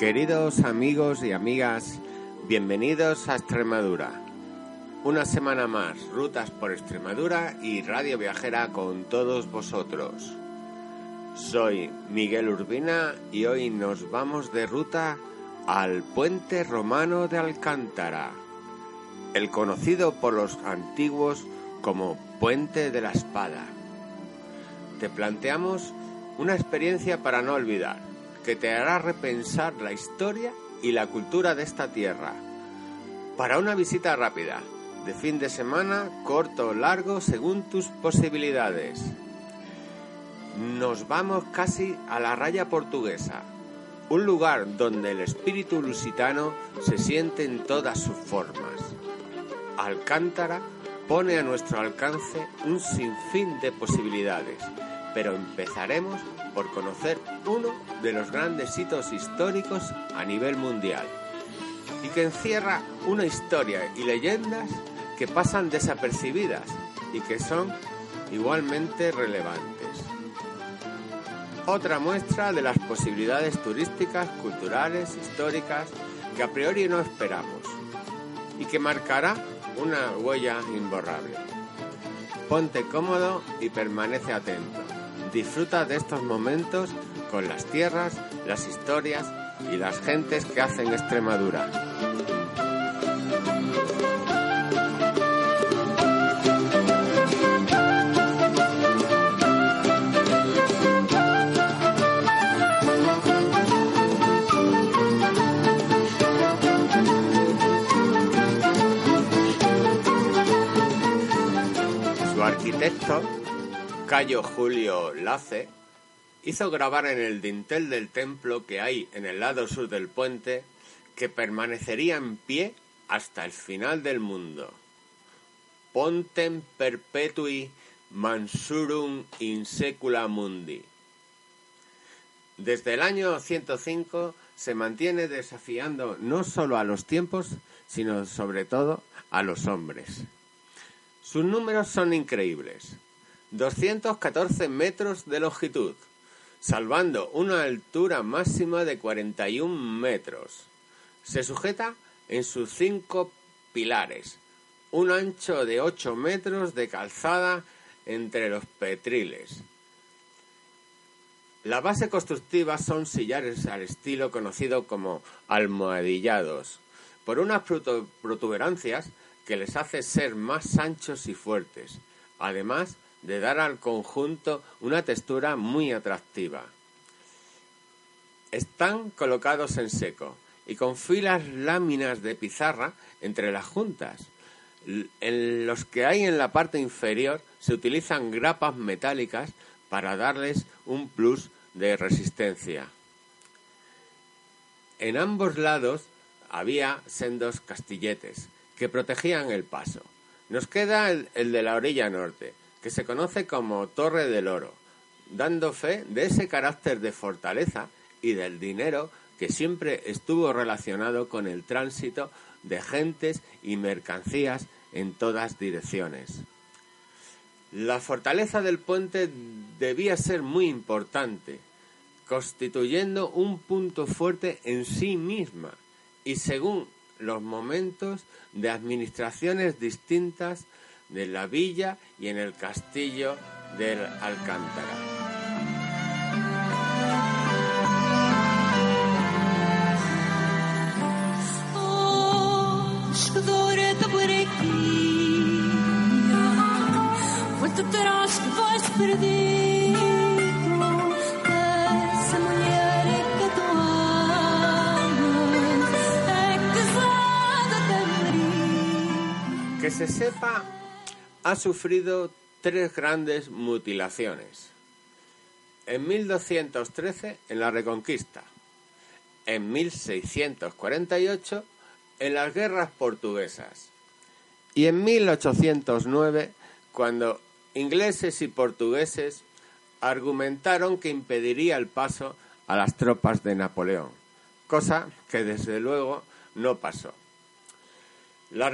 Queridos amigos y amigas, bienvenidos a Extremadura. Una semana más, rutas por Extremadura y Radio Viajera con todos vosotros. Soy Miguel Urbina y hoy nos vamos de ruta al puente romano de Alcántara, el conocido por los antiguos como Puente de la Espada. Te planteamos una experiencia para no olvidar que te hará repensar la historia y la cultura de esta tierra. Para una visita rápida, de fin de semana, corto o largo, según tus posibilidades. Nos vamos casi a la raya portuguesa, un lugar donde el espíritu lusitano se siente en todas sus formas. Alcántara pone a nuestro alcance un sinfín de posibilidades, pero empezaremos por conocer uno de los grandes hitos históricos a nivel mundial y que encierra una historia y leyendas que pasan desapercibidas y que son igualmente relevantes. Otra muestra de las posibilidades turísticas, culturales, históricas que a priori no esperamos y que marcará una huella imborrable. Ponte cómodo y permanece atento. Disfruta de estos momentos con las tierras, las historias y las gentes que hacen Extremadura. Su arquitecto Cayo Julio Lace hizo grabar en el dintel del templo que hay en el lado sur del puente que permanecería en pie hasta el final del mundo. Pontem perpetui mansurum in secula mundi. Desde el año 105 se mantiene desafiando no solo a los tiempos, sino sobre todo a los hombres. Sus números son increíbles. 214 metros de longitud, salvando una altura máxima de 41 metros. Se sujeta en sus cinco pilares, un ancho de 8 metros de calzada entre los petriles. La base constructiva son sillares al estilo conocido como almohadillados, por unas protuberancias que les hace ser más anchos y fuertes, además de dar al conjunto una textura muy atractiva. Están colocados en seco y con filas láminas de pizarra entre las juntas. En los que hay en la parte inferior se utilizan grapas metálicas para darles un plus de resistencia. En ambos lados había sendos castilletes que protegían el paso. Nos queda el, de la orilla norte, que se conoce como Torre del Oro, dando fe de ese carácter de fortaleza y del dinero que siempre estuvo relacionado con el tránsito de gentes y mercancías en todas direcciones. La fortaleza del puente debía ser muy importante, constituyendo un punto fuerte en sí misma y según los momentos de administraciones distintas de la villa y en el castillo del Alcántara. Que se sepa ha sufrido tres grandes mutilaciones. En 1213 en la Reconquista, en 1648 en las guerras portuguesas y en 1809 cuando ingleses y portugueses argumentaron que impediría el paso a las tropas de Napoleón, cosa que desde luego no pasó. La,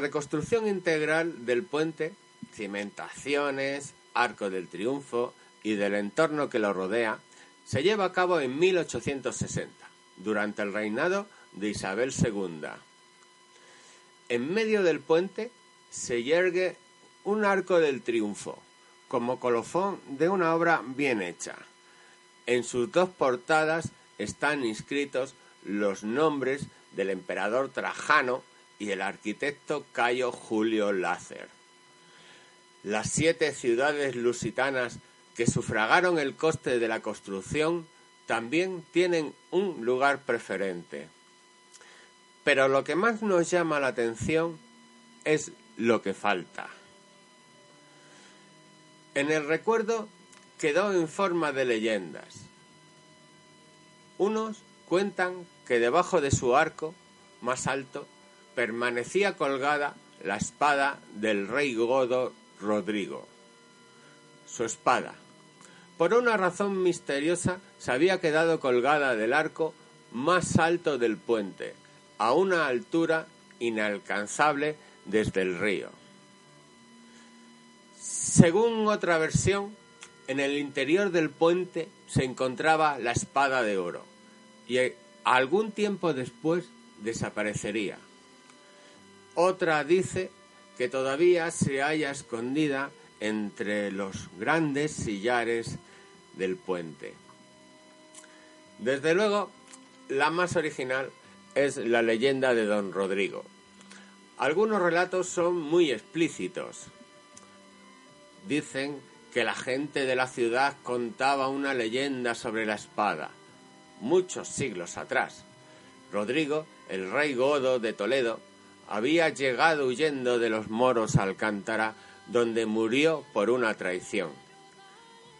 reconstrucción integral del puente, cimentaciones, arco del triunfo y del entorno que lo rodea se lleva a cabo en 1860, durante el reinado de Isabel II. En medio del puente se yergue un arco del triunfo, como colofón de una obra bien hecha. En sus dos portadas están inscritos los nombres del emperador Trajano y el arquitecto Cayo Julio Lácer. Las siete ciudades lusitanas que sufragaron el coste de la construcción también tienen un lugar preferente. Pero lo que más nos llama la atención es lo que falta. En el recuerdo quedó en forma de leyendas. Unos cuentan que debajo de su arco más alto permanecía colgada la espada del rey godo Rodrigo. Su espada. Por una razón misteriosa se había quedado colgada del arco más alto del puente, a una altura inalcanzable desde el río. Según otra versión, en el interior del puente se encontraba la espada de oro y algún tiempo después desaparecería. Otra dice que todavía se halla escondida entre los grandes sillares del puente. Desde luego, la más original es la leyenda de don Rodrigo. Algunos relatos son muy explícitos. Dicen que la gente de la ciudad contaba una leyenda sobre la espada, muchos siglos atrás. Rodrigo, el rey godo de Toledo, había llegado huyendo de los moros a Alcántara, donde murió por una traición.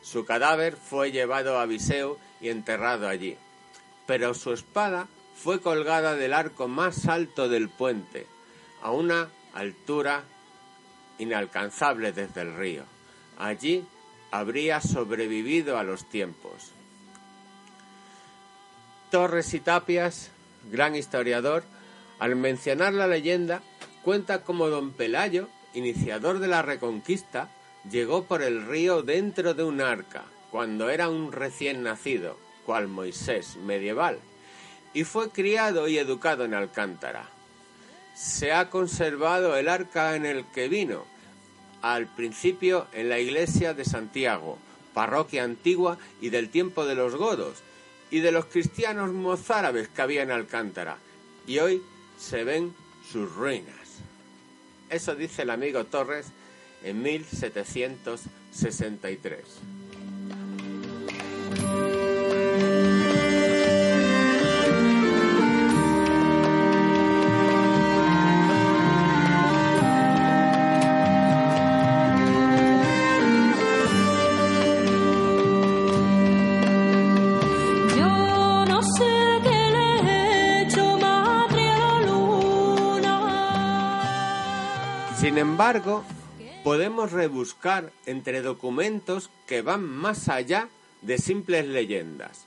Su cadáver fue llevado a Viseu y enterrado allí, pero su espada fue colgada del arco más alto del puente, a una altura inalcanzable desde el río. Allí habría sobrevivido a los tiempos. Torres y Tapias, gran historiador, al mencionar la leyenda, cuenta cómo don Pelayo, iniciador de la Reconquista, llegó por el río dentro de un arca, cuando era un recién nacido, cual Moisés medieval, y fue criado y educado en Alcántara. Se ha conservado el arca en el que vino, al principio en la iglesia de Santiago, parroquia antigua y del tiempo de los godos, y de los cristianos mozárabes que había en Alcántara, y hoy se ven sus ruinas. Eso dice el amigo Torres en 1763. Sin embargo, podemos rebuscar entre documentos que van más allá de simples leyendas.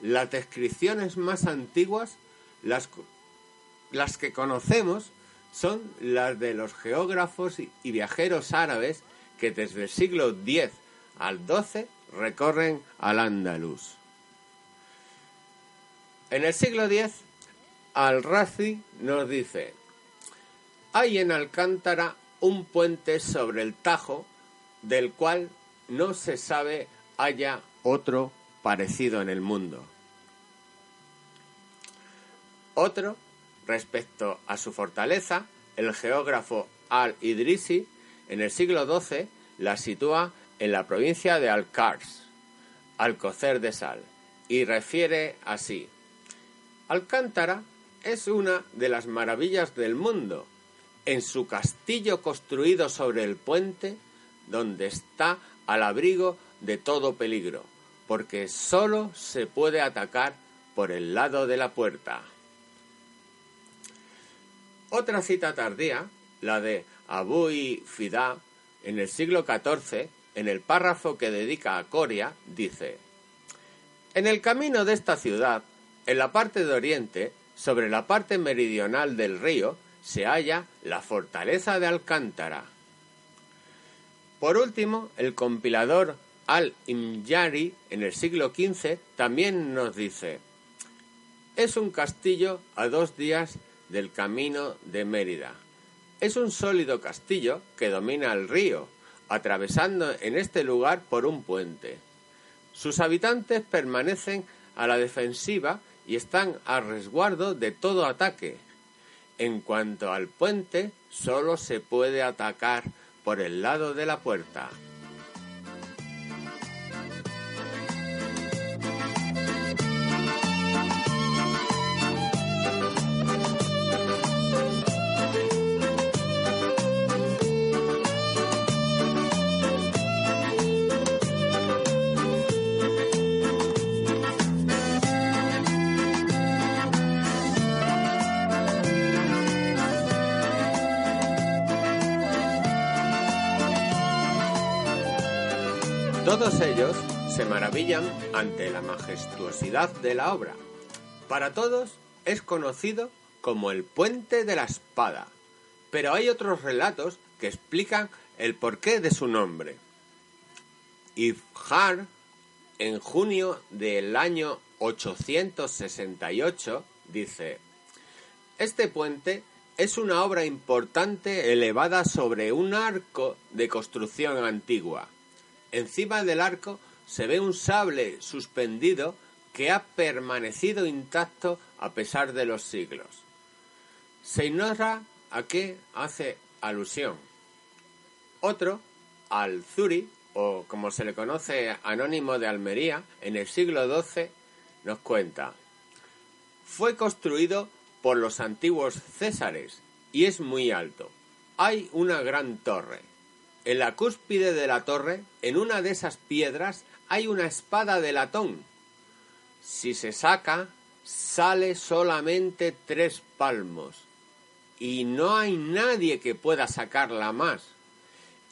Las descripciones más antiguas, las, que conocemos, son las de los geógrafos y viajeros árabes que desde el siglo X al XII recorren al Andaluz. En el siglo X, Al-Razi nos dice, hay en Alcántara un puente sobre el Tajo del cual no se sabe haya otro parecido en el mundo. Otro, respecto a su fortaleza, el geógrafo Al-Idrisi en el siglo XII la sitúa en la provincia de Al-Kars, Alcocer de Sal, y refiere así: Alcántara es una de las maravillas del mundo en su castillo construido sobre el puente, donde está al abrigo de todo peligro, porque sólo se puede atacar por el lado de la puerta. Otra cita tardía, la de Abu Fida, en el siglo XIV, en el párrafo que dedica a Coria, dice: En el camino de esta ciudad, en la parte de oriente, sobre la parte meridional del río, se halla la fortaleza de Alcántara. Por último, el compilador Al-Imyari en el siglo XV también nos dice, es un castillo a dos días del camino de Mérida. Es un sólido castillo que domina el río, atravesando en este lugar por un puente. Sus habitantes permanecen a la defensiva y están a resguardo de todo ataque. En cuanto al puente, solo se puede atacar por el lado de la puerta. Todos ellos se maravillan ante la majestuosidad de la obra. Para todos es conocido como el puente de la espada, pero hay otros relatos que explican el porqué de su nombre. Ibjar, en junio del año 868, dice, Este puente es una obra importante elevada sobre un arco de construcción antigua Encima del arco se ve un sable suspendido que ha permanecido intacto a pesar de los siglos. Se ignora a qué hace alusión. Otro, al Zuri, o como se le conoce anónimo de Almería, en el siglo XII, nos cuenta. Fue construido por los antiguos césares y es muy alto. Hay una gran torre. En la cúspide de la torre, en una de esas piedras, hay una espada de latón. Si se saca, sale solamente tres palmos. Y no hay nadie que pueda sacarla más.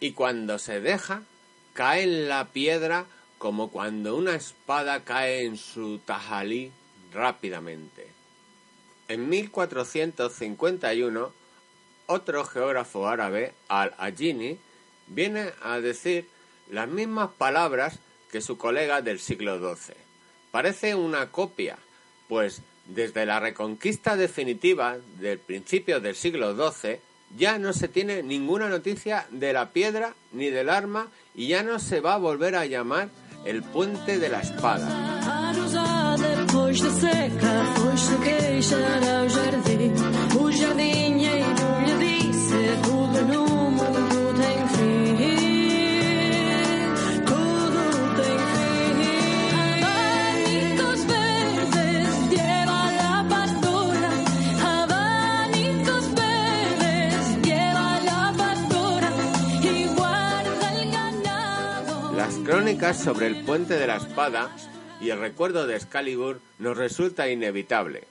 Y cuando se deja, cae en la piedra como cuando una espada cae en su tajalí rápidamente. En 1451, otro geógrafo árabe, al-Ajini, viene a decir las mismas palabras que su colega del siglo XII. Parece una copia, pues desde la reconquista definitiva del principio del siglo XII ya no se tiene ninguna noticia de la piedra ni del arma y ya no se va a volver a llamar el puente de la espada. Sobre el puente de la espada y el recuerdo de Excalibur nos resulta inevitable.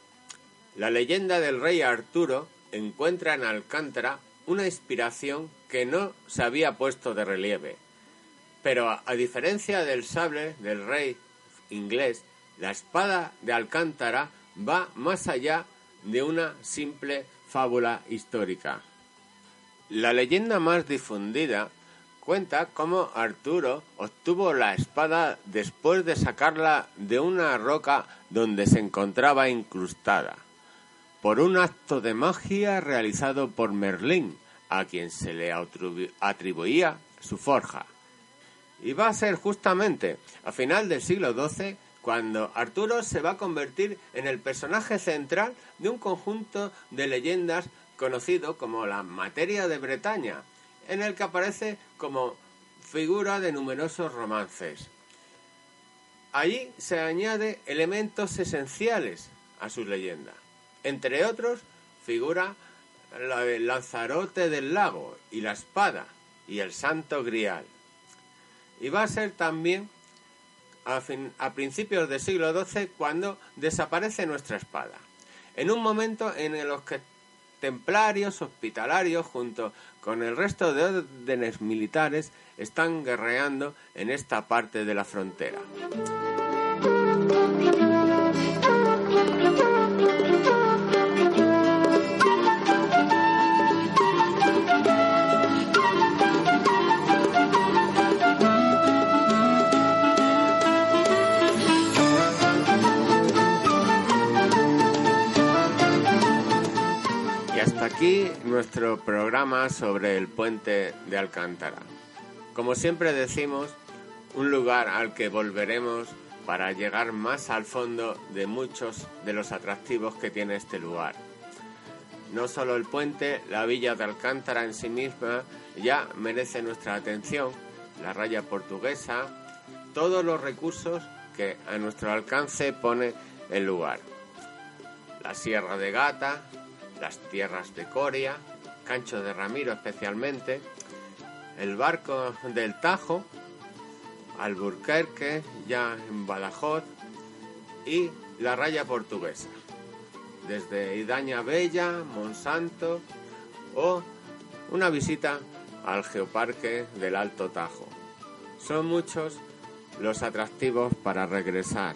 La leyenda del rey Arturo encuentra en Alcántara una inspiración que no se había puesto de relieve. Pero a, diferencia del sable del rey inglés, la espada de Alcántara va más allá de una simple fábula histórica. La leyenda más difundida cuenta cómo Arturo obtuvo la espada después de sacarla de una roca donde se encontraba incrustada, por un acto de magia realizado por Merlín, a quien se le atribuía su forja. Y va a ser justamente a final del siglo XII cuando Arturo se va a convertir en el personaje central de un conjunto de leyendas conocido como la materia de Bretaña, en el que aparece como figura de numerosos romances. Allí se añade elementos esenciales a su leyenda. Entre otros, figura del Lanzarote del lago y la espada y el Santo Grial. Y va a ser también a, a principios del siglo XII cuando desaparece nuestra espada. En un momento en el que templarios hospitalarios junto con el resto de órdenes militares están guerreando en esta parte de la frontera. Nuestro programa sobre el puente de Alcántara. Como siempre decimos, un lugar al que volveremos para llegar más al fondo de muchos de los atractivos que tiene este lugar. No solo el puente, la villa de Alcántara en sí misma ya merece nuestra atención, la raya portuguesa, todos los recursos que a nuestro alcance pone el lugar. La Sierra de Gata, las tierras de Coria, Cancho de Ramiro especialmente, el barco del Tajo, Alburquerque, ya en Badajoz, y la raya portuguesa, desde Idaña Bella, Monsanto o una visita al Geoparque del Alto Tajo. Son muchos los atractivos para regresar.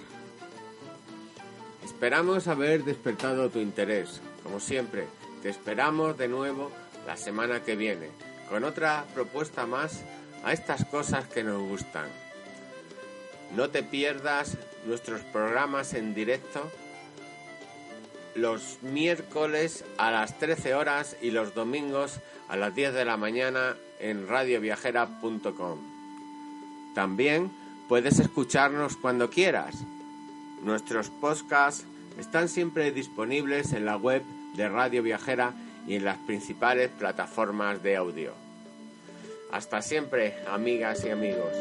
Esperamos haber despertado tu interés. Como siempre, te esperamos de nuevo la semana que viene con otra propuesta más a estas cosas que nos gustan. No te pierdas nuestros programas en directo los miércoles a las 13 horas y los domingos a las 10 de la mañana en radioviajera.com. También puedes escucharnos cuando quieras. Nuestros podcasts están siempre disponibles en la web de Radio Viajera y en las principales plataformas de audio. Hasta siempre, amigas y amigos.